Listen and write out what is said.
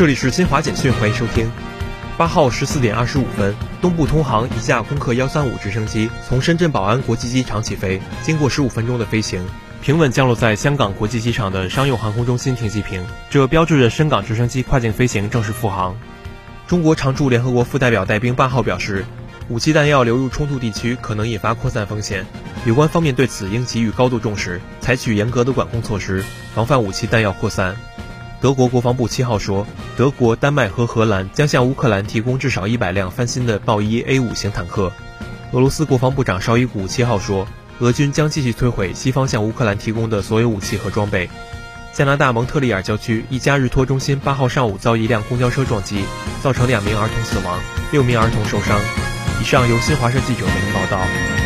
这里是新华简讯，欢迎收听。八号十四点二十五分，东部通航一架空客幺三五直升机从深圳宝安国际机场起飞，经过十五分钟的飞行，平稳降落在香港国际机场的商用航空中心停机坪，这标志着深港直升机跨境飞行正式复航。中国常驻联合国副代表戴兵八号表示，武器弹药流入冲突地区可能引发扩散风险，有关方面对此应给予高度重视，采取严格的管控措施，防范武器弹药扩散。德国国防部七号说，德国、丹麦和荷兰将向乌克兰提供至少一百辆翻新的豹一 A 五型坦克。俄罗斯国防部长绍伊古七号说，俄军将继续摧毁西方向乌克兰提供的所有武器和装备。加拿大蒙特利尔郊区一家日托中心八号上午遭一辆公交车撞击，造成两名儿童死亡，六名儿童受伤。以上由新华社记者为您报道。